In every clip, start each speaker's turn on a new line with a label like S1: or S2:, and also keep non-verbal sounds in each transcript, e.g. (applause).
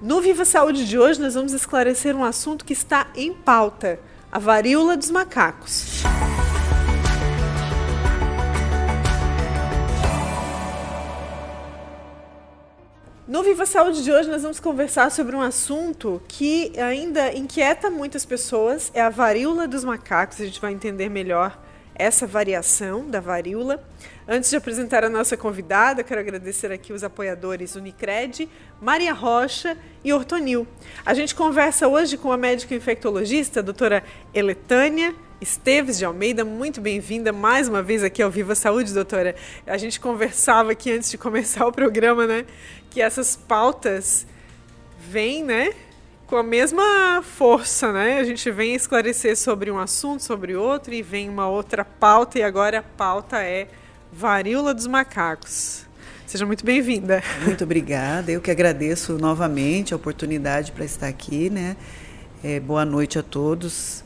S1: No Viva Saúde de hoje, nós vamos esclarecer um assunto que está em pauta: a varíola dos macacos. No Viva Saúde de hoje, nós vamos conversar sobre um assunto que ainda inquieta muitas pessoas: é a varíola dos macacos. A gente vai entender melhor essa variação da varíola. Antes de apresentar a nossa convidada, quero agradecer aqui os apoiadores Unicred, Maria Rocha e Ortonil. A gente conversa hoje com a médica infectologista, a doutora Eletânia Esteves de Almeida, muito bem-vinda mais uma vez aqui ao Viva Saúde, doutora. A gente conversava aqui antes de começar o programa, né, que essas pautas vêm, né, com a mesma força, né? A gente vem esclarecer sobre um assunto, sobre outro, e vem uma outra pauta, e agora a pauta é varíola dos macacos. Seja muito bem-vinda.
S2: Muito obrigada. Eu que agradeço novamente a oportunidade para estar aqui, né? É, boa noite a todos.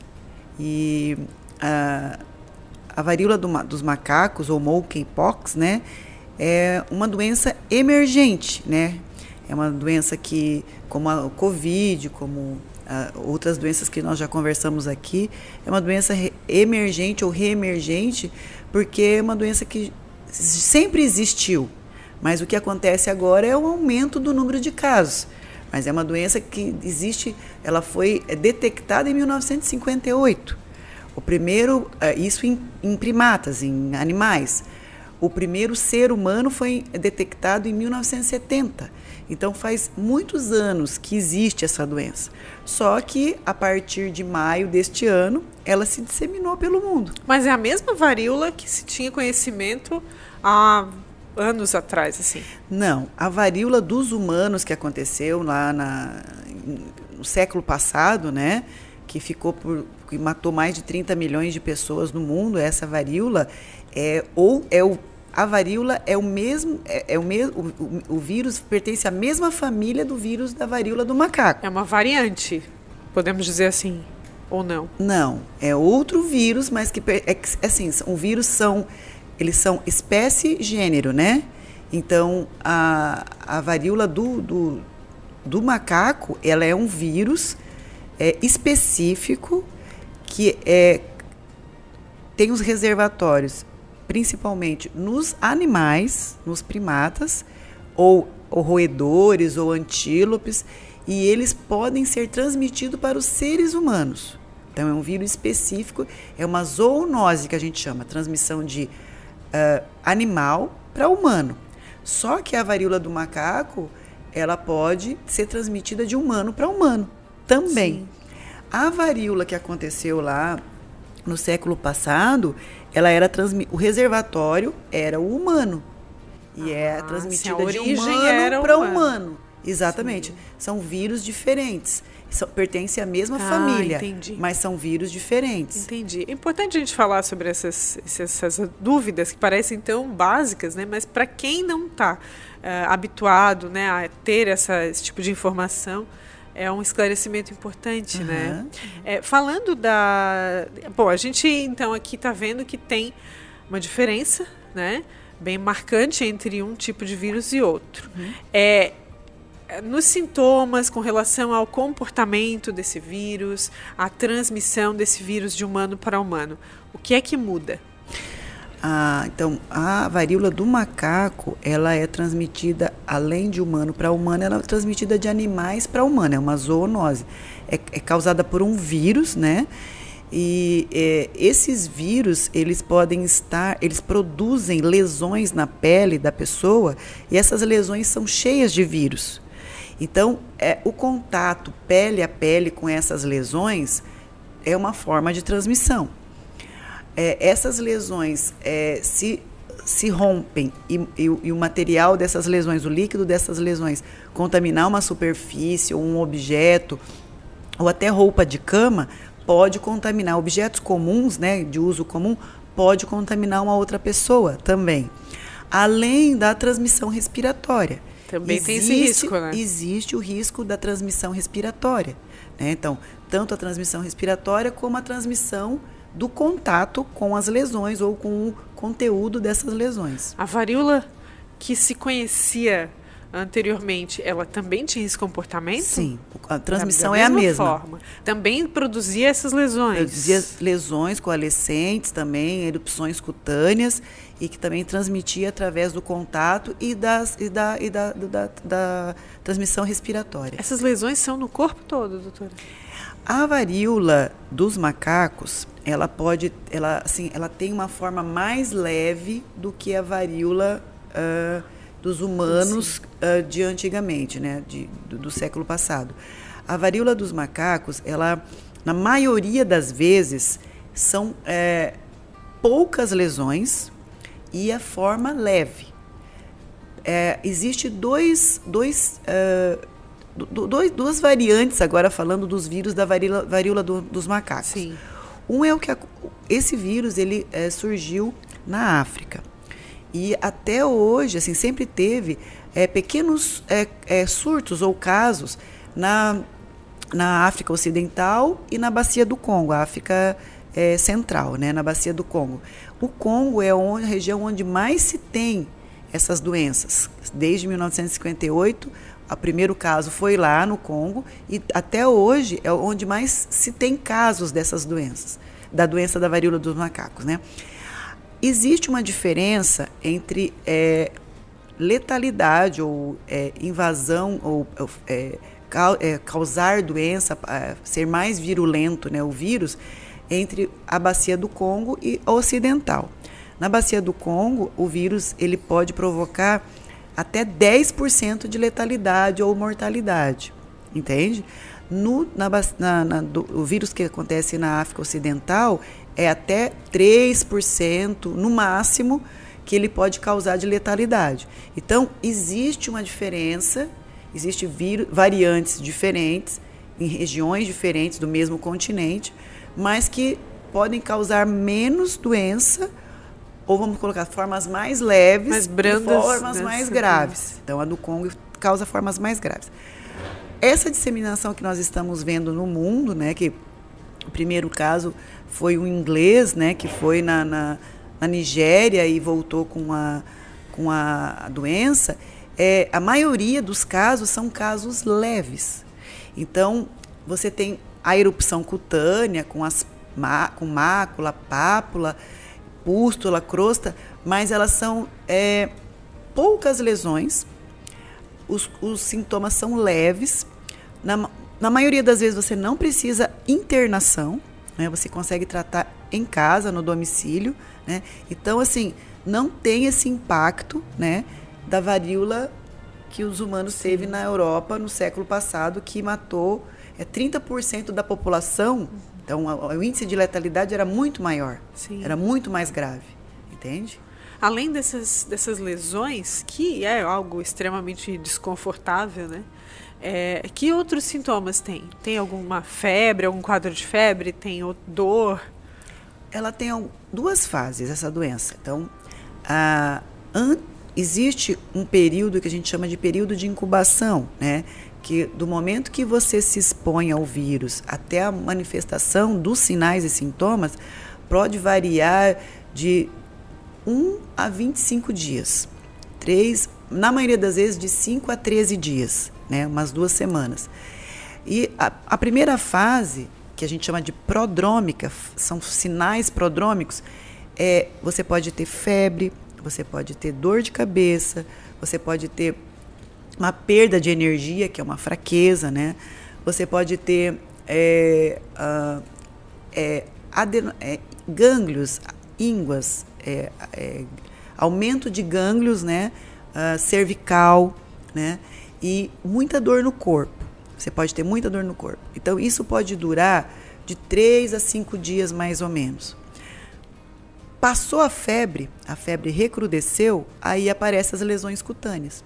S2: E a, a varíola do, dos macacos, ou monkeypox, né? É uma doença emergente, né? É uma doença que, como a Covid, como a, outras doenças que nós já conversamos aqui, é uma doença emergente ou reemergente, porque é uma doença que sempre existiu. Mas o que acontece agora é o aumento do número de casos. Mas é uma doença que existe, ela foi detectada em 1958. O primeiro, é, isso em, em primatas, em animais. O primeiro ser humano foi detectado em 1970. Então faz muitos anos que existe essa doença. Só que a partir de maio deste ano, ela se disseminou pelo mundo.
S1: Mas é a mesma varíola que se tinha conhecimento há anos atrás, assim?
S2: Não, a varíola dos humanos que aconteceu lá na, no século passado, né? Que ficou por. que matou mais de 30 milhões de pessoas no mundo, essa varíola, é, ou é o a varíola é o mesmo, é, é o mesmo, o, o, vírus pertence à mesma família do vírus da varíola do macaco.
S1: É uma variante, podemos dizer assim, ou não?
S2: Não, é outro vírus, mas que é, assim, o vírus são, eles são espécie gênero, né? Então a, a varíola do, do, do macaco, ela é um vírus é, específico que é tem os reservatórios principalmente nos animais, nos primatas, ou, ou roedores ou antílopes, e eles podem ser transmitidos para os seres humanos. Então, é um vírus específico, é uma zoonose que a gente chama, transmissão de uh, animal para humano. Só que a varíola do macaco, ela pode ser transmitida de humano para humano também. Sim. A varíola que aconteceu lá no século passado, ela era transmi o reservatório era o humano e é ah, é transmitida de humano para humano. humano. Exatamente. Sim. São vírus diferentes. São, pertencem à mesma ah, família, entendi. mas são vírus diferentes.
S1: Entendi. É importante a gente falar sobre essas, essas dúvidas que parecem tão básicas, né? Mas para quem não está uh, eh, habituado, né, a ter essa, esse tipo de informação, é um esclarecimento importante, uhum. né? É, falando da. Bom, a gente então aqui está vendo que tem uma diferença, né? Bem marcante entre um tipo de vírus e outro. Uhum. É, nos sintomas com relação ao comportamento desse vírus, a transmissão desse vírus de humano para humano, o que é que muda?
S2: Ah, então, a varíola do macaco, ela é transmitida, além de humano para humano, ela é transmitida de animais para humano, é uma zoonose. É, é, causada por um vírus, né? E é, esses vírus, eles podem estar, eles produzem lesões na pele da pessoa e essas lesões são cheias de vírus. Então, é, o contato pele a pele com essas lesões é uma forma de transmissão é, essas lesões é, se, se rompem e, e, e, o material dessas lesões, o líquido dessas lesões, contaminar uma superfície ou um objeto, ou até roupa de cama, pode contaminar objetos comuns, né, de uso comum, pode contaminar uma outra pessoa também. Além da transmissão respiratória.
S1: Também existe, tem esse risco, né?
S2: Existe o risco da transmissão respiratória. Né? Então, tanto a transmissão respiratória como a transmissão do contato com as lesões ou com o conteúdo dessas lesões.
S1: A varíola que se conhecia anteriormente, ela também tinha esse comportamento?
S2: Sim, a transmissão é a
S1: mesma
S2: mesma.
S1: Forma. Também produzia essas lesões?
S2: Produzia lesões coalescentes também, erupções cutâneas e que também transmitia através do contato e, das, e, da, e da, da, da transmissão respiratória.
S1: Essas lesões são no corpo todo, doutora?
S2: A varíola dos macacos, ela pode, ela, assim, ela tem uma forma mais leve do que a varíola uh, dos humanos uh, de antigamente, né, de, do, do, século passado. A varíola dos macacos, ela, na maioria das vezes, são é, poucas lesões e a forma leve. É, existe dois, dois, uh, dois, duas variantes agora falando dos vírus da varíola, varíola do, dos macacos.
S1: Sim.
S2: Um é o que esse vírus ele é, surgiu na África. E até hoje, assim, sempre teve é, pequenos é, é, surtos ou casos na, na África Ocidental e na Bacia do Congo, a África é, Central, né, na Bacia do Congo. O Congo é onde, a região onde mais se tem essas doenças. Desde 1958, o primeiro caso foi lá no Congo e até hoje é onde mais se tem casos dessas doenças, da doença da varíola dos macacos, né? Existe uma diferença entre é, letalidade ou é, invasão ou é, é causar doença, é, ser mais virulento, né, o vírus, entre a bacia do Congo e a ocidental. Na bacia do Congo, o vírus ele pode provocar até 10% de letalidade ou mortalidade, entende? No, na, na, na, do, o vírus que acontece na África Ocidental, é até 3% no máximo que ele pode causar de letalidade. Então, existe uma diferença, existe variantes diferentes em regiões diferentes do mesmo continente, mas que podem causar menos doença ou vamos colocar formas mais leves,
S1: mais brandas,
S2: formas mais graves. Então, a do Congo causa formas mais graves. Essa disseminação que nós estamos vendo no mundo, né, que o primeiro caso foi um inglês, né, que foi na, na, na Nigéria e voltou com a, com a doença. É, a maioria dos casos são casos leves. Então, você tem a erupção cutânea com, as, com mácula, pápula, pústula, crosta, mas elas são é, poucas lesões, os, os sintomas são leves. Na, na maioria das vezes você não precisa internação, né? Você consegue tratar em casa, no domicílio, né? Então, assim, não tem esse impacto, né, da varíola que os humanos Sim. teve na Europa no século passado, que matou é 30% da população. Então, o índice de letalidade era muito maior,
S1: Sim.
S2: era muito mais grave, entende?
S1: Além dessas, dessas lesões, que é algo extremamente desconfortável, né? É, que outros sintomas tem? Tem alguma febre, algum quadro de febre? Tem dor?
S2: Ela tem duas fases, essa doença. Então, a, an, existe um período que a gente chama de período de incubação, né? Que do momento que você se expõe ao vírus até a manifestação dos sinais e sintomas, pode variar de 1 a 25 dias. Três, na maioria das vezes, de 5 a 13 dias né, umas duas semanas. E a, a primeira fase, que a gente chama de prodrômica, são sinais prodrômicos, é, você pode ter febre, você pode ter dor de cabeça, você pode ter uma perda de energia, que é uma fraqueza, né? Você pode ter é, uh, é, é, gânglios, ínguas, é, é, aumento de gânglios, né? Uh, cervical, né? e muita dor no corpo. Você pode ter muita dor no corpo. Então, isso pode durar de 3 a 5 dias mais ou menos. Passou a febre, a febre recrudesceu, aí aparecem as lesões cutâneas.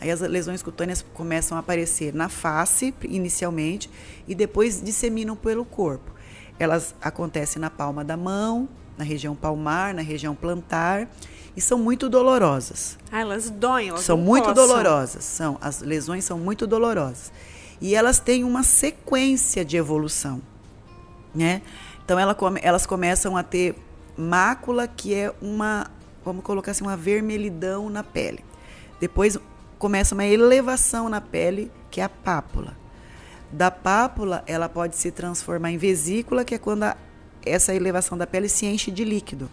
S2: Aí as lesões cutâneas começam a aparecer na face, inicialmente, e depois disseminam pelo corpo. Elas acontecem na palma da mão, na região palmar, na região plantar e são muito dolorosas.
S1: Ah, elas doem, elas
S2: São muito dolorosas, são. As lesões são muito dolorosas. E elas têm uma sequência de evolução, né? Então ela elas começam a ter mácula que é uma, vamos colocar assim, uma vermelhidão na pele. Depois começa uma elevação na pele, que é a pápula. Da pápula, ela pode se transformar em vesícula, que é quando a, essa elevação da pele se enche de líquido.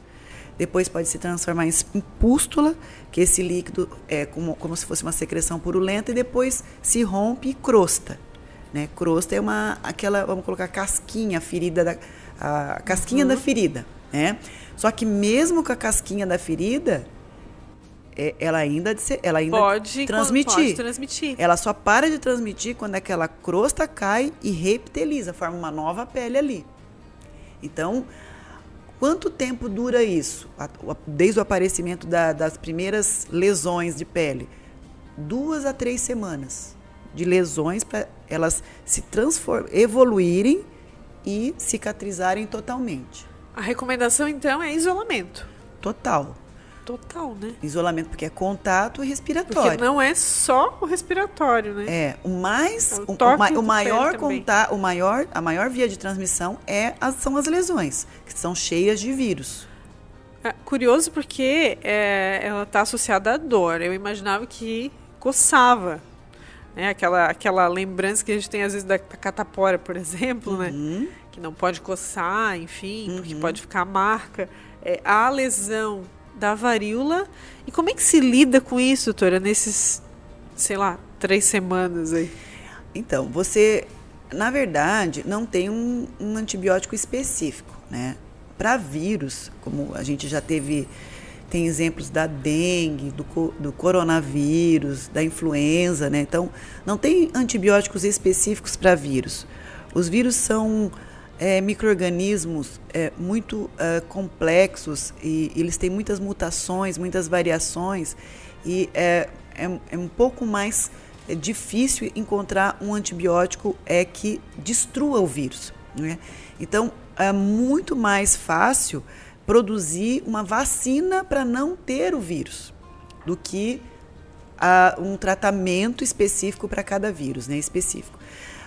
S2: Depois pode se transformar em pústula, que esse líquido é como, como se fosse uma secreção purulenta, e depois se rompe e crosta. Né? Crosta é uma aquela, vamos colocar casquinha, ferida da, a casquinha uhum. da ferida. Né? Só que mesmo com a casquinha da ferida, ela ainda, ela ainda
S1: pode,
S2: transmitir.
S1: pode transmitir.
S2: Ela só para de transmitir quando aquela crosta cai e reptiliza, forma uma nova pele ali. Então, quanto tempo dura isso? Desde o aparecimento da, das primeiras lesões de pele? Duas a três semanas de lesões para elas se evoluírem e cicatrizarem totalmente.
S1: A recomendação então é isolamento.
S2: Total.
S1: Total, né?
S2: Isolamento porque é contato e respiratório.
S1: Porque não é só o respiratório, né?
S2: É, o mais o, o, o, maior contato, o maior, a maior via de transmissão é as, são as lesões, que são cheias de vírus.
S1: É curioso porque é, ela está associada à dor. Eu imaginava que coçava. Né? Aquela, aquela lembrança que a gente tem às vezes da, da catapora, por exemplo, né? uhum. né? Que não pode coçar, enfim, uhum. porque pode ficar marca. É, a lesão da varíola. E como é que se lida com isso, doutora, nesses, sei lá, três semanas aí?
S2: Então, você, na verdade, não tem um, um antibiótico específico, né? Para vírus, como a gente já teve, tem exemplos da dengue, do, do coronavírus, da influenza, né? Então, não tem antibióticos específicos para vírus. Os vírus são é, micro-organismos é, muito é, complexos e eles têm muitas mutações, muitas variações e é, é, é um pouco mais é, difícil encontrar um antibiótico é que destrua o vírus. Né? Então, é muito mais fácil produzir uma vacina para não ter o vírus do que uh, um tratamento específico para cada vírus, né, específico.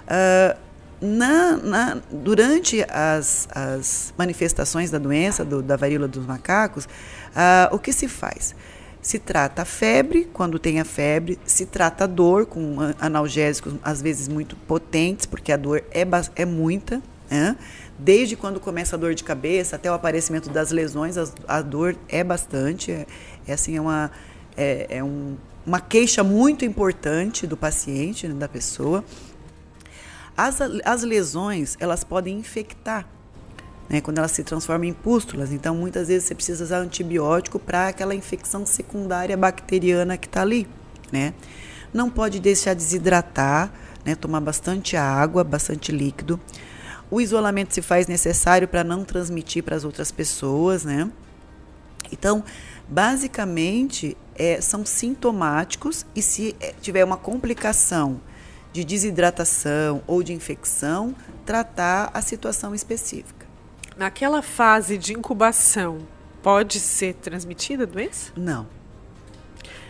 S2: Uh, na, na, durante as, as, manifestações da doença, do, da varíola dos macacos, uh, o que se faz? Se trata a febre, quando tem a febre, se trata a dor com analgésicos, às vezes muito potentes, porque a dor é, é muita. Né? Desde quando começa a dor de cabeça até o aparecimento das lesões, a, a dor é bastante. É, é assim, é uma, é, é um, uma queixa muito importante do paciente, né, da pessoa. As, as lesões, elas podem infectar, né, quando elas se transformam em pústulas. Então, muitas vezes você precisa usar antibiótico para aquela infecção secundária bacteriana que está ali, né? Não pode deixar desidratar, né, tomar bastante água, bastante líquido. O isolamento se faz necessário para não transmitir para as outras pessoas, né? Então, basicamente, é, são sintomáticos e se é, tiver uma complicação de desidratação ou de infecção, tratar a situação específica.
S1: Naquela fase de incubação, pode ser transmitida a doença?
S2: Não.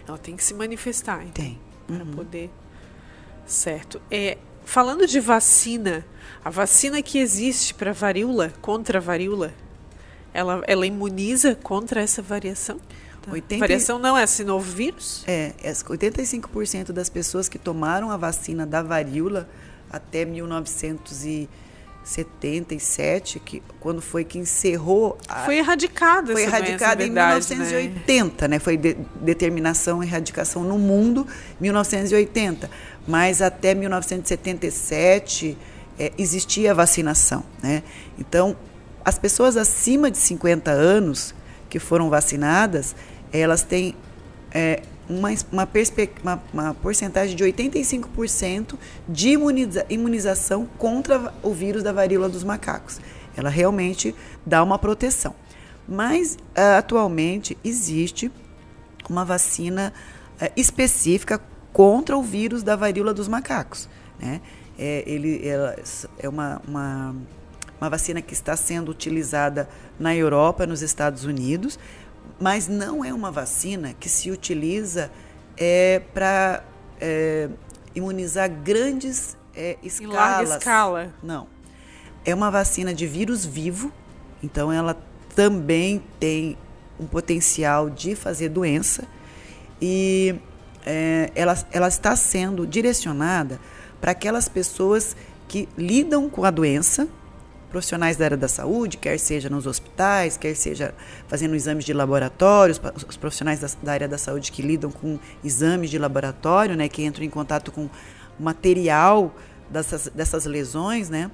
S1: Ela tem que se manifestar, então,
S2: Tem.
S1: Para uhum. poder. Certo. É, falando de vacina, a vacina que existe para varíola, contra a varíola, ela, ela imuniza contra essa variação? 80... Variação não é esse novo vírus?
S2: É, 85% das pessoas que tomaram a vacina da varíola até 1977, que, quando foi que encerrou.
S1: A, foi erradicada
S2: Foi erradicada em verdade, 1980, né? né? Foi de, determinação erradicação no mundo, 1980. Mas até 1977 é, existia vacinação, né? Então, as pessoas acima de 50 anos que foram vacinadas, elas têm é, uma, uma, uma, uma, porcentagem de 85% de imuniza imunização contra o vírus da varíola dos macacos. Ela realmente dá uma proteção. Mas uh, atualmente existe uma vacina uh, específica contra o vírus da varíola dos macacos. Né? É, ele, ela, é uma, uma, uma vacina que está sendo utilizada na Europa, nos Estados Unidos, mas não é uma vacina que se utiliza é, para é, imunizar grandes é, escalas. Em
S1: larga escala.
S2: Não. É uma vacina de vírus vivo, então ela também tem um potencial de fazer doença. E é, ela, ela está sendo direcionada para aquelas pessoas que lidam com a doença, profissionais da área da saúde, quer seja nos hospitais, quer seja fazendo exames de laboratórios, os profissionais da, da área da saúde que lidam com exames de laboratório, né, que entram em contato com material dessas, dessas lesões, né,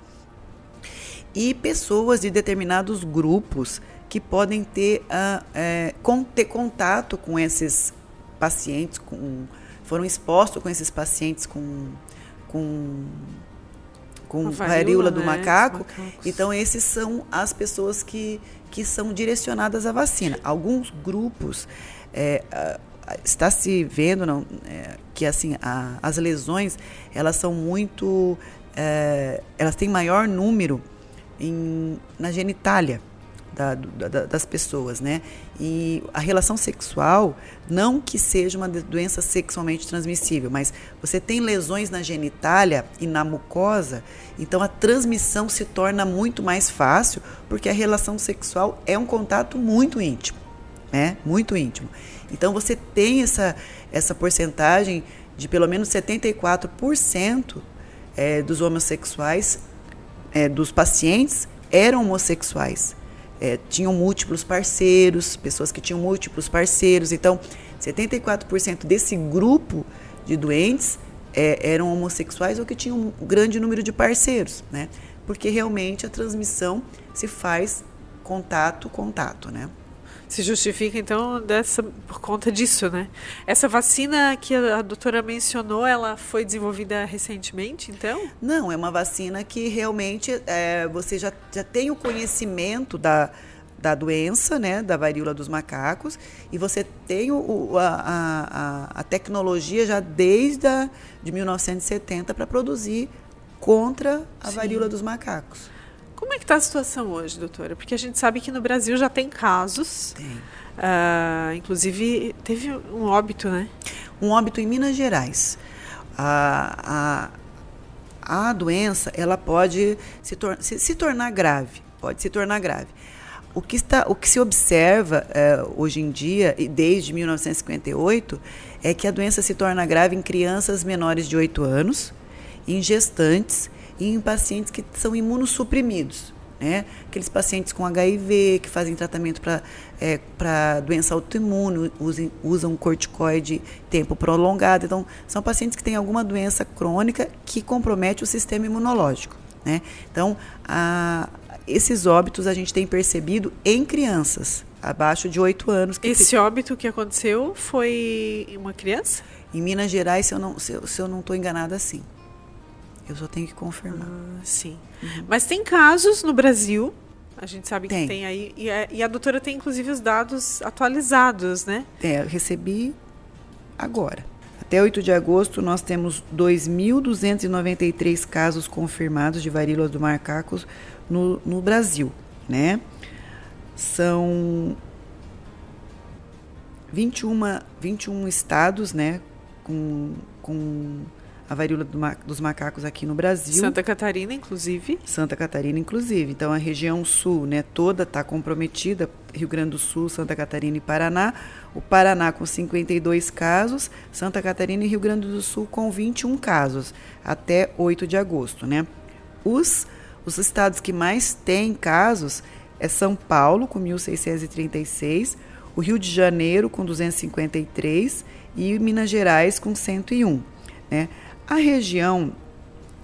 S2: e pessoas de determinados grupos que podem ter, uh, é, com, ter contato com esses pacientes, com, foram expostos com esses pacientes com, com com varíola, varíola do né? macaco. Então, esses são as pessoas que, que são direcionadas à vacina. Alguns grupos é, está se vendo não, é, que assim a, as lesões elas são muito é, elas têm maior número em, na genitália da, da, das pessoas, né? E a relação sexual, não que seja uma doença sexualmente transmissível, mas você tem lesões na genitália e na mucosa, então a transmissão se torna muito mais fácil, porque a relação sexual é um contato muito íntimo, né? Muito íntimo. Então você tem essa, essa porcentagem de pelo menos 74% é, dos homossexuais, é, dos pacientes, eram homossexuais é, tinham múltiplos parceiros, pessoas que tinham múltiplos parceiros. Então, 74% desse grupo de doentes é, eram homossexuais ou que tinham um grande número de parceiros, né? Porque realmente a transmissão se faz contato, contato, né?
S1: Se justifica, então, dessa, por conta disso, né? Essa vacina que a, a doutora mencionou, ela foi desenvolvida recentemente, então?
S2: Não, é uma vacina que realmente é, você já, já tem o conhecimento da, da doença, né, da varíola dos macacos, e você tem o, a, a, a tecnologia já desde a, de 1970 para produzir contra a Sim. varíola dos macacos.
S1: Como é que está a situação hoje, doutora? Porque a gente sabe que no Brasil já tem casos.
S2: Tem.
S1: Uh, inclusive, teve um óbito, né?
S2: Um óbito em Minas Gerais. A, a, a doença, ela pode se, tor se, se, tornar grave. Pode se tornar grave. O que, está, o que se observa uh, hoje em dia, e desde 1958, é que a doença se torna grave em crianças menores de 8 anos, em gestantes e em pacientes que são imunossuprimidos. Né? Aqueles pacientes com HIV, que fazem tratamento para é, doença autoimune, usam, usam corticoide tempo prolongado. Então, são pacientes que têm alguma doença crônica que compromete o sistema imunológico. Né? Então, a, esses óbitos a gente tem percebido em crianças abaixo de 8 anos.
S1: Esse óbito que aconteceu foi uma criança?
S2: Em Minas Gerais, se eu não estou se eu, se eu não enganada, sim. Eu só tenho que confirmar. Ah,
S1: sim. Uhum. Mas tem casos no Brasil, a gente sabe tem. que tem aí, e a, e a doutora tem inclusive os dados atualizados, né?
S2: É, eu recebi agora. Até 8 de agosto, nós temos 2.293 casos confirmados de varíola do macaco no, no Brasil, né? São 21, 21 estados, né, com, com a varíola do ma dos macacos aqui no Brasil.
S1: Santa Catarina, inclusive.
S2: Santa Catarina, inclusive. Então, a região sul né, toda está comprometida, Rio Grande do Sul, Santa Catarina e Paraná. O Paraná com 52 casos, Santa Catarina e Rio Grande do Sul com 21 casos, até 8 de agosto. Né? Os, os estados que mais têm casos é São Paulo, com 1.636, o Rio de Janeiro, com 253 e Minas Gerais, com 101. Né? A região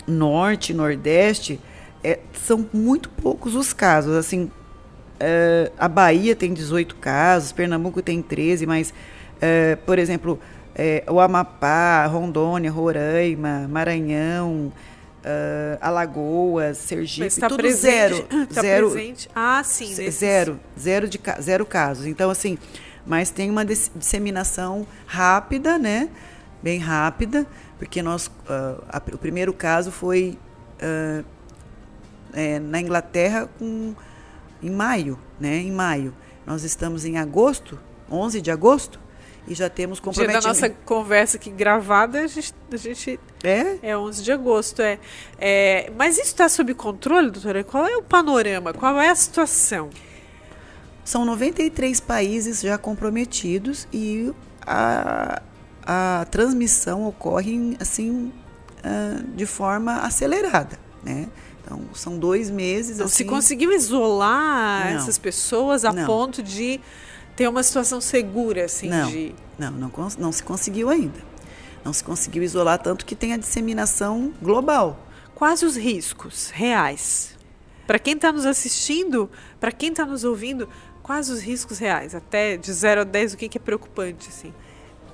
S2: norte, nordeste, é, são muito poucos os casos. Assim, é, a Bahia tem 18 casos, Pernambuco tem 13, mas, é, por exemplo, é, o Amapá, Rondônia, Roraima, Maranhão, Alagoas, Sergipe, Mas tá tudo presente, zero, (laughs)
S1: tá
S2: zero,
S1: presente. Ah, sim,
S2: zero, zero de zero casos. Então assim, mas tem uma disseminação rápida, né? Bem rápida porque nós, uh, a, o primeiro caso foi uh, é, na Inglaterra com, em maio, né? Em maio. Nós estamos em agosto, 11 de agosto, e já temos comprometimento.
S1: Dia da nossa conversa aqui gravada, a gente, a gente
S2: é?
S1: é 11 de agosto, é. é mas isso está sob controle, doutora? Qual é o panorama? Qual é a situação?
S2: São 93 países já comprometidos e a, a transmissão ocorre assim uh, de forma acelerada, né? Então, são dois meses.
S1: Não
S2: assim,
S1: se conseguiu isolar
S2: Não.
S1: essas pessoas a
S2: Não.
S1: ponto de ter uma situação segura, assim,
S2: Não.
S1: de.
S2: Não, não, não se conseguiu ainda. Não se conseguiu isolar tanto que tem a disseminação global.
S1: Quais os riscos reais? Para quem está nos assistindo, para quem está nos ouvindo, quais os riscos reais? Até de 0 a 10, o que, que é preocupante, assim?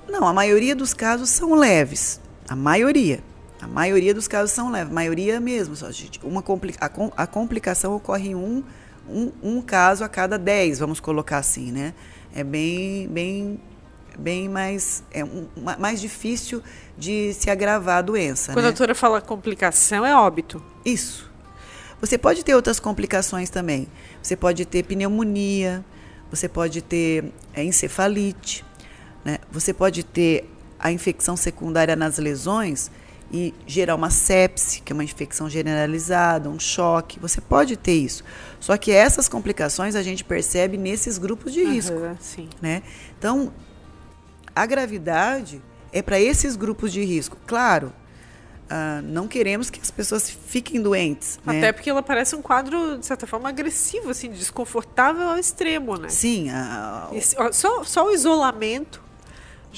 S2: Não, a maioria dos casos são leves. A maioria. A maioria dos casos são leves. A maioria mesmo. Só, gente, uma a, a complicação ocorre em um, um, um caso a cada dez, vamos colocar assim, né? É bem, bem, bem mais, é um- ma- mais difícil de se agravar a doença.
S1: Quando
S2: né?
S1: a doutora fala complicação, é óbito.
S2: Isso. Você pode ter outras complicações também. Você pode ter pneumonia, você pode ter é, encefalite, né? você pode ter a infecção secundária nas lesões e gerar uma sepse, que é uma infecção generalizada, um choque. Você pode ter isso. Só que essas complicações a gente percebe nesses grupos de risco
S1: sim.
S2: né? Então, a gravidade é para esses grupos de risco. Claro, ah, não queremos que as pessoas fiquem doentes. né?
S1: Até porque ela parece um quadro, de certa forma, agressivo, assim, desconfortável ao extremo, né?
S2: Sim, a-
S1: E se- ó, só, só o isolamento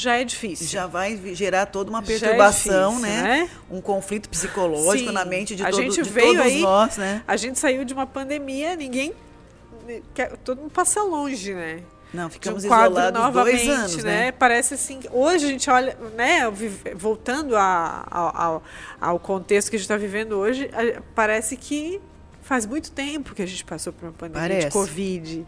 S1: já é difícil.
S2: já vai gerar toda uma
S1: é
S2: perturbação,
S1: difícil,
S2: né?
S1: né?
S2: Um conflito psicológico
S1: Sim.
S2: na mente de,
S1: A
S2: todo-
S1: gente
S2: de
S1: veio
S2: todos
S1: aí-
S2: nós, né?
S1: A gente saiu de uma pandemia, ninguém. quer- Todo mundo passa longe, né?
S2: Não,
S1: de
S2: ficamos
S1: um
S2: isolados
S1: novamente,
S2: dois anos, né?
S1: Parece assim. Hoje a gente olha, né? Voltando a- ao, ao, ao contexto que a gente está vivendo hoje, a- parece que faz muito tempo que a gente passou por uma pandemia de
S2: Parece.
S1: Covid.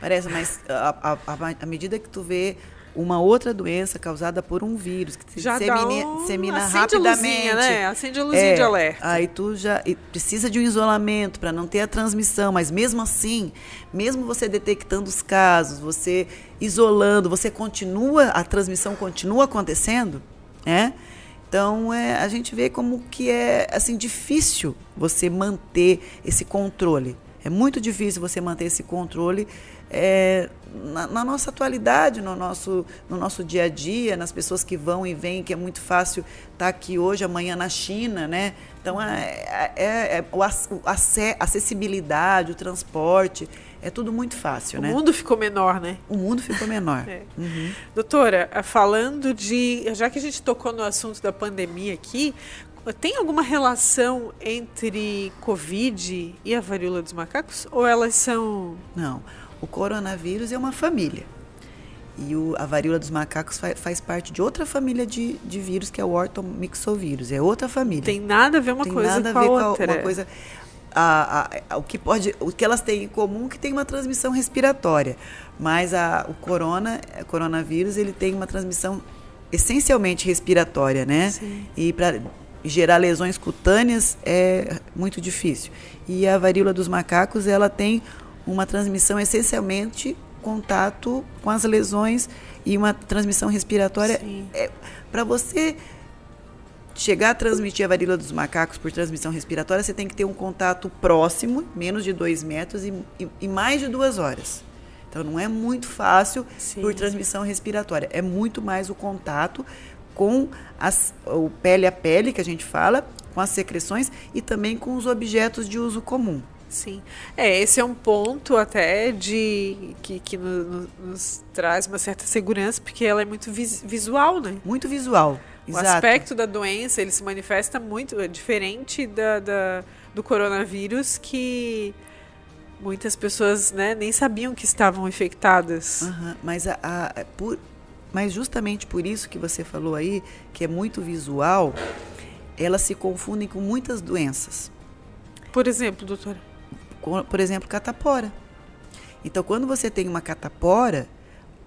S2: Parece, mas a, a- a- à medida que tu vê uma outra doença causada por um vírus que se
S1: Já dá
S2: dissemina,
S1: um,
S2: dissemina
S1: acende
S2: rapidamente.
S1: a luzinha, né? Acende a luzinha
S2: É,
S1: de alerta.
S2: Aí tu já precisa de um isolamento para não ter a transmissão, mas mesmo assim, mesmo você detectando os casos, você isolando, você continua, a transmissão continua acontecendo, né? Então é, a gente vê como que é assim difícil você manter esse controle. É muito difícil você manter esse controle é, na, na nossa atualidade, no nosso, no nosso dia a dia, nas pessoas que vão e vêm, que é muito fácil estar aqui hoje, amanhã na China, né? Então, é, é- é- o o ace- acessibilidade, o transporte, é tudo muito fácil,
S1: o
S2: né?
S1: mundo ficou menor, né?
S2: O mundo ficou menor. (laughs)
S1: É.
S2: Uhum.
S1: Doutora, eh, falando de. Já que a gente tocou no assunto da pandemia aqui, tem alguma relação entre Covid e a varíola dos macacos? Ou elas são.
S2: Não, o coronavírus é uma família. E o- a varíola dos macacos fa- faz parte de outra família de, de vírus, que é o ortomixovírus. É outra família.
S1: Tem nada a ver uma
S2: tem
S1: coisa
S2: nada
S1: com
S2: a ver
S1: a
S2: com
S1: outra.
S2: uma coisa. a- a- a- o que pode, o que elas têm em comum é que tem uma transmissão respiratória, mas a, o corona, o coronavírus, ele tem uma transmissão essencialmente respiratória, né?
S1: Sim.
S2: E para gerar lesões cutâneas é muito difícil. E a varíola dos macacos, ela tem uma transmissão essencialmente contato com as lesões e uma transmissão respiratória. É, para você chegar a transmitir a varíola dos macacos por transmissão respiratória, você tem que ter um contato próximo, menos de dois metros e, e- e mais de duas horas. Então não é muito fácil
S1: Sim.
S2: por transmissão respiratória. É muito mais o contato com as, o pele a pele, que a gente fala, com as secreções e também com os objetos de uso comum.
S1: Sim. É, esse é um ponto até de que, que no- no- nos traz uma certa segurança, porque ela é muito vis- visual, né?
S2: Muito visual.
S1: O
S2: Exato.
S1: aspecto da doença ele se manifesta muito é diferente da, da- do coronavírus que muitas pessoas né, nem sabiam que estavam infectadas.
S2: Aham, mas, a, a- é por- mas justamente por isso que você falou aí, que é muito visual, elas se confundem com muitas doenças.
S1: Por exemplo, doutora.
S2: Por exemplo, catapora. Então, quando você tem uma catapora,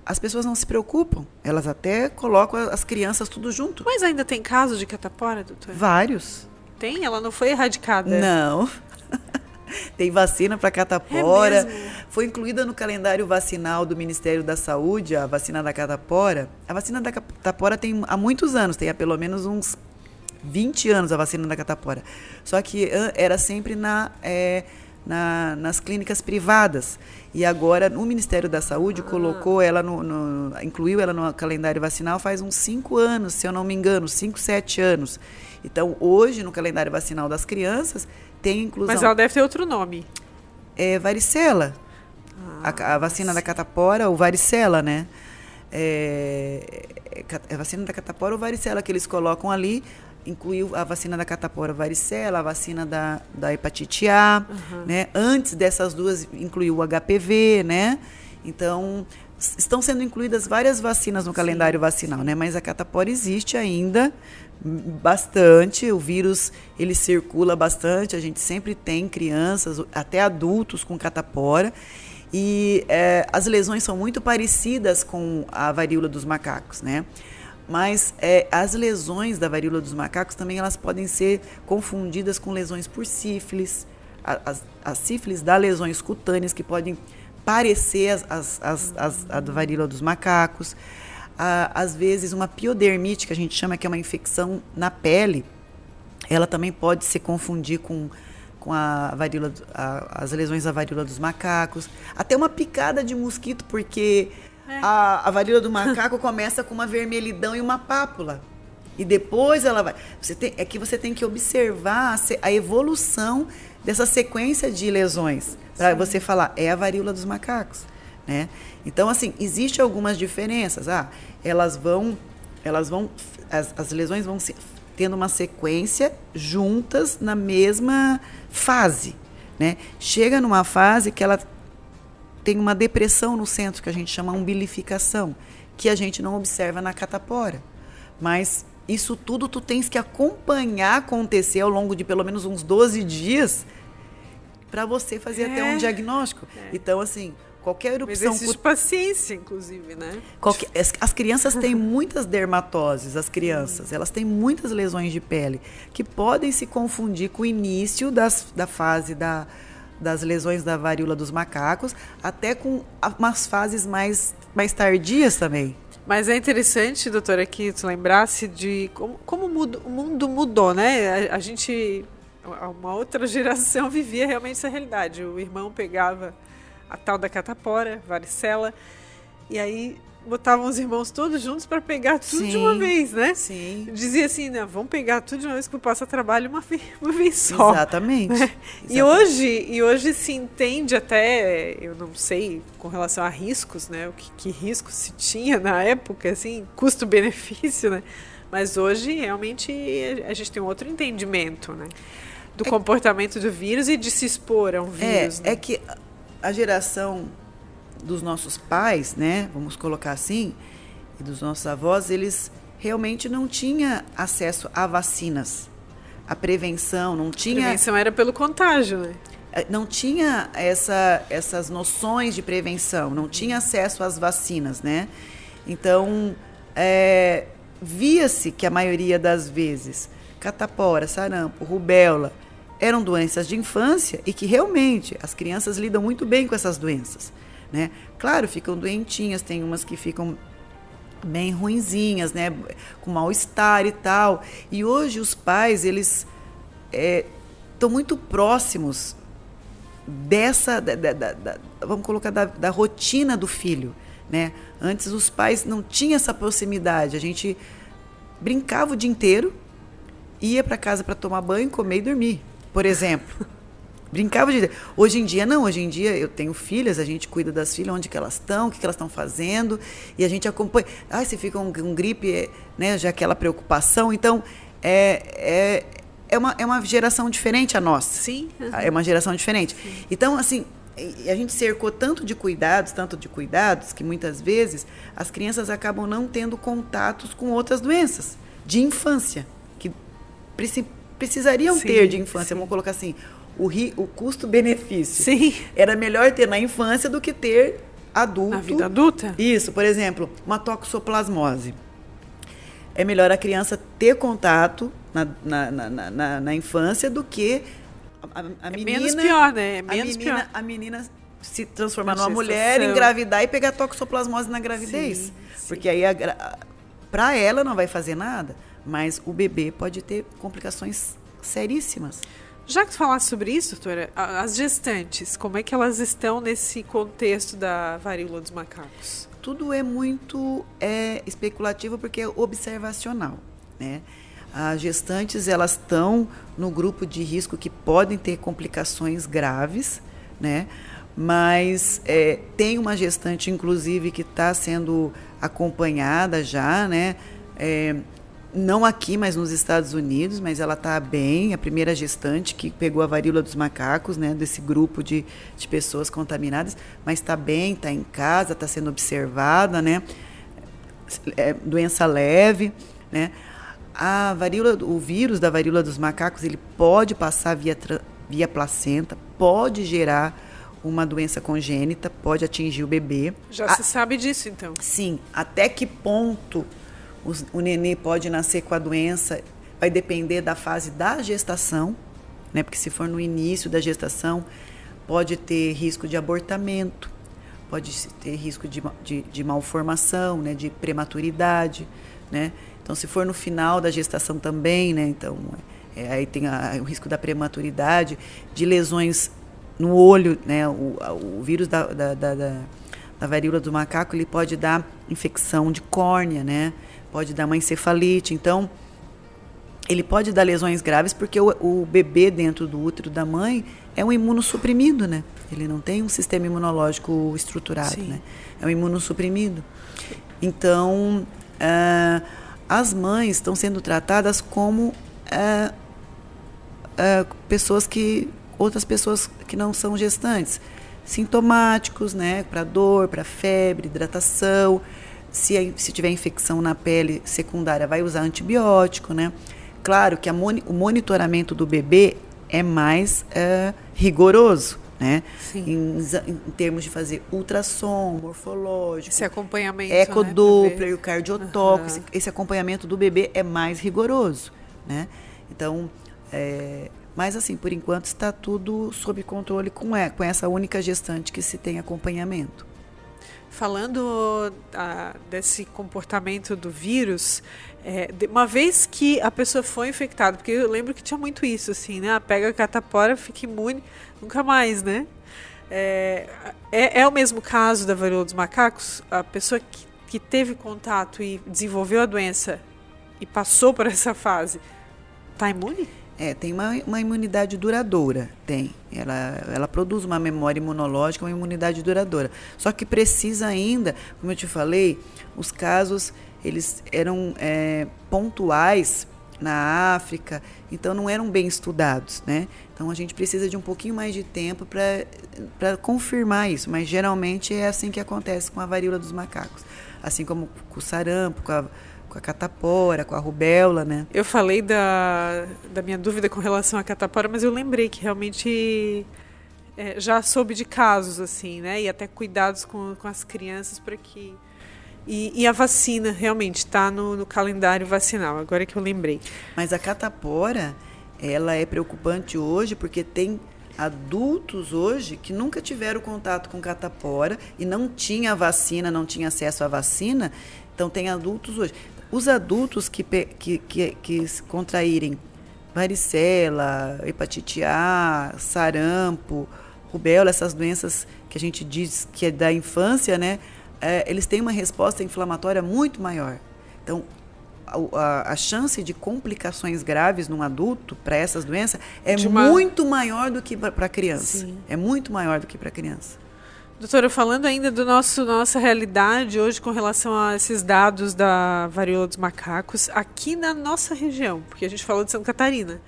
S2: as pessoas não se preocupam. Elas até colocam as crianças tudo junto.
S1: Mas ainda tem caso de catapora, doutora?
S2: Vários.
S1: Tem? Ela não foi erradicada?
S2: Não. (laughs) Tem vacina para catapora.
S1: É?
S2: Foi incluída no calendário vacinal do Ministério da Saúde a vacina da catapora. A vacina da catapora tem há muitos anos, tem há pelo menos uns 20 anos a vacina da catapora. Só que era sempre na, é, na, nas clínicas privadas. E agora o Ministério da Saúde ah. colocou ela no, no, incluiu ela no calendário vacinal faz uns cinco anos, se eu não me engano, cinco, sete anos. Então, hoje, no calendário vacinal das crianças, tem inclusão.
S1: Mas ela deve ter outro nome.
S2: É varicela. Ah, a, a, vacina sim. da catapora, ou varicela, né? É, é, é, vacina da catapora ou varicela que eles colocam ali incluiu a vacina da catapora varicela, a vacina da, da hepatite A, uhum. né? Antes dessas duas incluiu o HPV, né? Então, estão sendo incluídas várias vacinas no sim, calendário vacinal, sim. né? Mas a catapora existe ainda bastante, o vírus ele circula bastante, a gente sempre tem crianças, até adultos com catapora. E é, as lesões são muito parecidas com a varíola dos macacos, né? Mas é, as lesões da varíola dos macacos também elas podem ser confundidas com lesões por sífilis. As, sífilis dá lesões cutâneas que podem parecer as, as, as, as a varíola dos macacos. às vezes, uma piodermite, que a gente chama que é uma infecção na pele, ela também pode se confundir com, com a varíola, a, as lesões da varíola dos macacos. Até uma picada de mosquito, porque é. A, a varíola do macaco (laughs) começa com uma vermelhidão e uma pápula. E depois ela vai. Você tem, é que você tem que observar a, a evolução dessa sequência de lesões. Para você falar, é a varíola dos macacos. Né? Então, assim, existem algumas diferenças. Ah, elas vão. Elas vão. As, as lesões vão se, tendo uma sequência juntas na mesma fase. Né? Chega numa fase que ela tem uma depressão no centro que a gente chama umbilificação, que a gente não observa na catapora. Mas isso tudo tu tens que acompanhar acontecer ao longo de pelo menos uns 12 dias para você fazer é. até um é. diagnóstico. É. Então, assim, qualquer erupção...
S1: Mas existe paciência, inclusive, né?
S2: Qualquer, as, as, crianças têm muitas dermatoses, as crianças. Elas têm muitas lesões de pele que podem se confundir com o início das, da fase da das lesões da varíola dos macacos, até com umas fases mais, mais tardias também.
S1: Mas é interessante, doutora, que tu lembrasse de como, como mudo, o mundo mudou, né? A, a, gente, uma outra (laughs) geração vivia realmente essa realidade. O irmão pegava a tal da catapora, varicela, e aí botavam os irmãos todos juntos para pegar tudo Sim. de uma vez, né?
S2: Sim.
S1: Dizia assim, né, vamos pegar tudo de uma vez que eu passo trabalho uma vez, (laughs) uma vez só.
S2: Exatamente. Né?
S1: Exatamente. E hoje, e hoje se entende até, eu não sei, com relação a riscos, né? O que, que risco se tinha na época, assim, custo-benefício, né? Mas hoje realmente a gente tem um outro entendimento, né? Do é, comportamento do vírus e de se expor a um vírus.
S2: É,
S1: né?
S2: é que a geração dos nossos pais, né, vamos colocar assim, e dos nossos avós, eles realmente não tinham acesso a vacinas, a prevenção, não tinha. A
S1: prevenção era pelo contágio, né?
S2: É, não tinha essa, essas noções de prevenção, não tinha acesso às vacinas, né? Então, é, via-se que a maioria das vezes catapora, sarampo, rubéola eram doenças de infância e que realmente as crianças lidam muito bem com essas doenças. Né? Claro, ficam doentinhas, tem umas que ficam bem ruinzinhas, né? Com mal-estar e tal. E hoje os pais, eles estão é, muito próximos dessa, da, da, da, vamos colocar, da, rotina do filho, né? Antes os pais não tinham essa proximidade. A gente brincava o dia inteiro, ia para casa para tomar banho, comer e dormir, por exemplo. (laughs) Brincava de. Hoje em dia, não. Hoje em dia, eu tenho filhas, a gente cuida das filhas, onde que elas estão, o que, que elas estão fazendo, e a gente acompanha. Ah, se fica um, um gripe, né, já aquela preocupação. Então, é, é, é, uma, é uma geração diferente a nossa.
S1: Sim.
S2: É uma geração diferente. Sim. Então, assim, a gente cercou tanto de cuidados, tanto de cuidados, que muitas vezes as crianças acabam não tendo contatos com outras doenças de infância, que precisariam sim, ter de infância. Sim. Vamos colocar assim, o, ri, o custo-benefício.
S1: Sim.
S2: Era melhor ter na infância do que ter adulto.
S1: Na vida adulta?
S2: Isso, por exemplo, uma toxoplasmose. É melhor a criança ter contato na, na, na, na, na infância do que a, a menina.
S1: É menos pior, né? É menos
S2: a menina,
S1: pior.
S2: A menina se transformar numa mulher, engravidar e pegar toxoplasmose na gravidez. Sim, sim. Porque aí, para ela, não vai fazer nada, mas o bebê pode ter complicações seríssimas.
S1: Já que tu falaste sobre isso, doutora, as gestantes, como é que elas estão nesse contexto da varíola dos macacos?
S2: Tudo é muito é, especulativo porque é observacional, né? As gestantes elas estão no grupo de risco que podem ter complicações graves, né? Mas é, tem uma gestante, inclusive, que está sendo acompanhada já, né? É, não aqui, mas nos Estados Unidos, mas ela está bem, a primeira gestante que pegou a varíola dos macacos, né, desse grupo de, de pessoas contaminadas, mas está bem, está em casa, está sendo observada, né, é, doença leve, né, a varíola, o vírus da varíola dos macacos, ele pode passar via, via placenta, pode gerar uma doença congênita, pode atingir o bebê.
S1: Já a, se sabe disso, então?
S2: Sim, até que ponto o, nenê pode nascer com a doença, vai depender da fase da gestação, né? Porque se for no início da gestação, pode ter risco de abortamento, pode ter risco de, de, de malformação, né? De prematuridade, né? Então, se for no final da gestação também, né? Então, é, aí tem a, o risco da prematuridade, de lesões no olho, né? O, o vírus da, da, da, da varíola do macaco, ele pode dar infecção de córnea, né? Pode dar uma encefalite. Então, ele pode dar lesões graves porque o, o bebê dentro do útero da mãe é um imunossuprimido, né? Ele não tem um sistema imunológico estruturado, Sim. né? É um imunossuprimido. Então, uh, as mães estão sendo tratadas como uh, uh, pessoas que outras pessoas que não são gestantes, sintomáticos, né? Para dor, para febre, hidratação se, se tiver infecção na pele secundária, vai usar antibiótico, né? Claro que moni o monitoramento do bebê é mais é, rigoroso, né? Em, em, termos de fazer ultrassom, morfológico,
S1: esse acompanhamento,
S2: ecodoppler, né, o cardiotoco, uhum. esse, esse, acompanhamento do bebê é mais rigoroso, né? Então, é, mas assim, por enquanto está tudo sob controle com, é, com essa única gestante que se tem acompanhamento.
S1: Falando ah, desse comportamento do vírus, é, uma vez que a pessoa foi infectada, porque eu lembro que tinha muito isso, assim, né? Pega a catapora, fica imune, nunca mais, né? É, é, é, o mesmo caso da varíola dos macacos? A pessoa que, que teve contato e desenvolveu a doença e passou por essa fase, está imune?
S2: É, tem uma, uma imunidade duradoura, tem. Ela, ela produz uma memória imunológica, uma imunidade duradoura. Só que precisa ainda, como eu te falei, os casos eles eram é, pontuais na África, então não eram bem estudados, né? Então a gente precisa de um pouquinho mais de tempo para confirmar isso, mas geralmente é assim que acontece com a varíola dos macacos, assim como com o sarampo, com a com a catapora, com a rubéola, né?
S1: Eu falei da, da minha dúvida com relação à catapora, mas eu lembrei que realmente é, já soube de casos assim, né? E até cuidados com, com as crianças para que e, e, a vacina realmente está no, no, calendário vacinal. Agora que eu lembrei.
S2: Mas a catapora, ela é preocupante hoje porque tem adultos hoje que nunca tiveram contato com catapora e não tinha vacina, não tinha acesso à vacina. Então tem adultos hoje. Os adultos que, que, que, que contraírem varicela, hepatite A, sarampo, rubéola, essas doenças que a gente diz que é da infância, né? É, eles têm uma resposta inflamatória muito maior. Então, a, a, chance de complicações graves num adulto para essas doenças é uma... muito maior do que para a criança. Sim. É muito maior do que para a criança.
S1: Doutora, falando ainda do nosso nossa realidade hoje com relação a esses dados da varíola dos macacos, aqui na nossa região, porque a gente falou de Santa Catarina,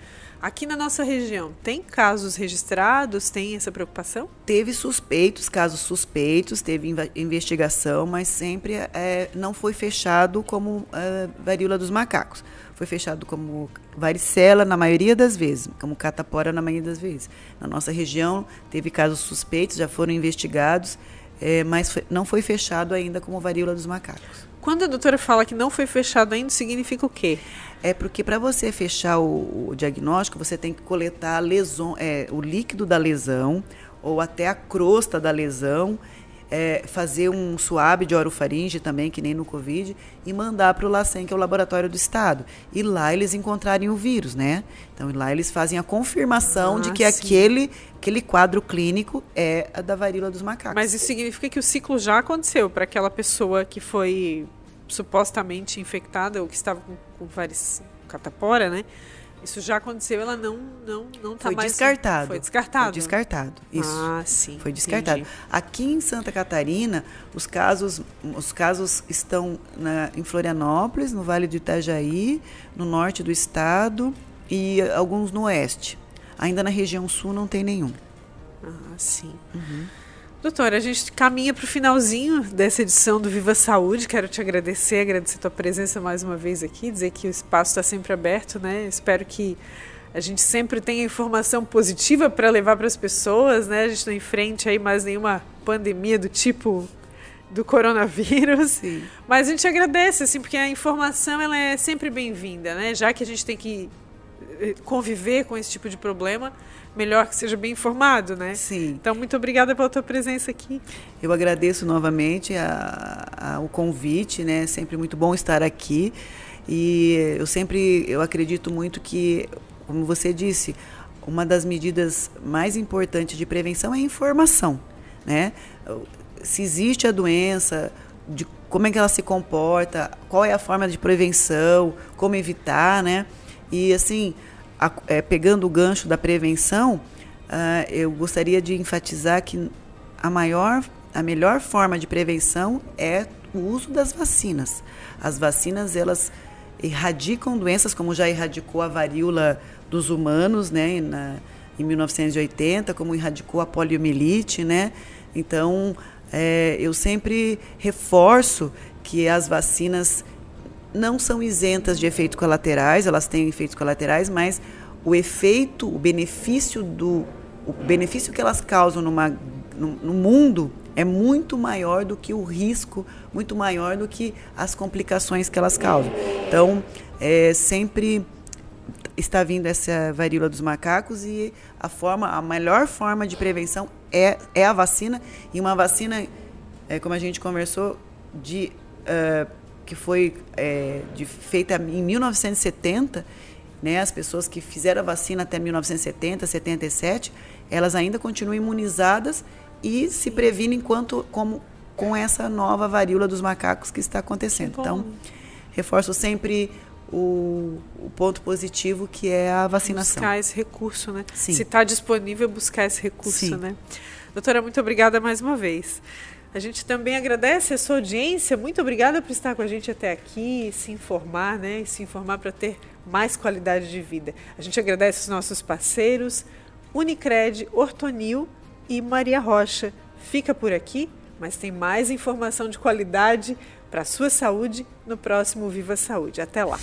S1: aqui na nossa região, tem casos registrados? Tem essa preocupação?
S2: Teve suspeitos, casos suspeitos, teve investigação, mas sempre é, não foi fechado como é, varíola dos macacos foi fechado como varicela na maioria das vezes, como catapora na maioria das vezes. Na nossa região teve casos suspeitos, já foram investigados, é, mas foi, não foi fechado ainda como varíola dos macacos.
S1: Quando a doutora fala que não foi fechado ainda, significa o quê?
S2: É porque para você fechar o, o, diagnóstico, você tem que coletar lesão, é, o líquido da lesão ou até a crosta da lesão é, fazer um suave de orofaringe também, que nem no Covid, e mandar para o LACEN, que é o laboratório do Estado. E lá eles encontrarem o vírus, né? Então lá eles fazem a confirmação ah, de que aquele, aquele quadro clínico é a da varíola dos macacos.
S1: Mas isso significa que o ciclo já aconteceu para aquela pessoa que foi supostamente infectada ou que estava com, com vários catapora, né? Isso já aconteceu, ela não não não tá
S2: foi
S1: mais
S2: descartado.
S1: Foi descartado. Foi
S2: descartado. Isso.
S1: Ah, sim.
S2: Foi descartado.
S1: Entendi.
S2: Aqui em Santa Catarina, os casos os casos estão na, em Florianópolis, no Vale do Itajaí, no norte do estado e alguns no oeste. Ainda na região sul não tem nenhum.
S1: Ah, sim. Uhum. Doutora, a gente caminha para o finalzinho dessa edição do Viva Saúde. Quero te agradecer, agradecer a tua presença mais uma vez aqui, dizer que o espaço está sempre aberto, né? Espero que a gente sempre tenha informação positiva para levar para as pessoas, né? A gente não enfrente aí mais nenhuma pandemia do tipo do coronavírus.
S2: Sim.
S1: Mas a gente agradece, assim, porque a informação ela é sempre bem-vinda, né? Já que a gente tem que conviver com esse tipo de problema, melhor que seja bem informado, né?
S2: Sim.
S1: Então, muito obrigada pela tua presença aqui.
S2: Eu agradeço novamente a, a, o convite, né? Sempre muito bom estar aqui. E eu sempre, eu acredito muito que, como você disse, uma das medidas mais importantes de prevenção é a informação, né? Se existe a doença, de como é que ela se comporta, qual é a forma de prevenção, como evitar, né? E assim, a, é, pegando o gancho da prevenção, uh, eu gostaria de enfatizar que a maior, a melhor forma de prevenção é o uso das vacinas. As vacinas elas erradicam doenças como já erradicou a varíola dos humanos, né, na, em 1980, como erradicou a poliomielite, né? Então, é, eu sempre reforço que as vacinas não são isentas de efeitos colaterais, elas têm efeitos colaterais, mas o efeito, o benefício do o benefício que elas causam numa, no, no mundo é muito maior do que o risco, muito maior do que as complicações que elas causam. Então, é, sempre está vindo essa varíola dos macacos e a forma, a melhor forma de prevenção é, é a vacina e uma vacina, é, como a gente conversou, de uh, que foi é, de, feita em 1970, né, as pessoas que fizeram a vacina até 1970, 77, elas ainda continuam imunizadas e se previnem quanto, como, com essa nova varíola dos macacos que está acontecendo. Que então, reforço sempre o, o, ponto positivo que é a vacinação.
S1: Buscar esse recurso, né?
S2: Sim.
S1: Se está disponível, buscar esse recurso,
S2: Sim.
S1: né? Doutora, muito obrigada mais uma vez. A gente também agradece a sua audiência. Muito obrigada por estar com a gente até aqui, se informar, né? E se informar para ter mais qualidade de vida. A gente agradece os nossos parceiros, Unicred, Ortonil e Maria Rocha. Fica por aqui, mas tem mais informação de qualidade para a sua saúde no próximo Viva Saúde. Até lá!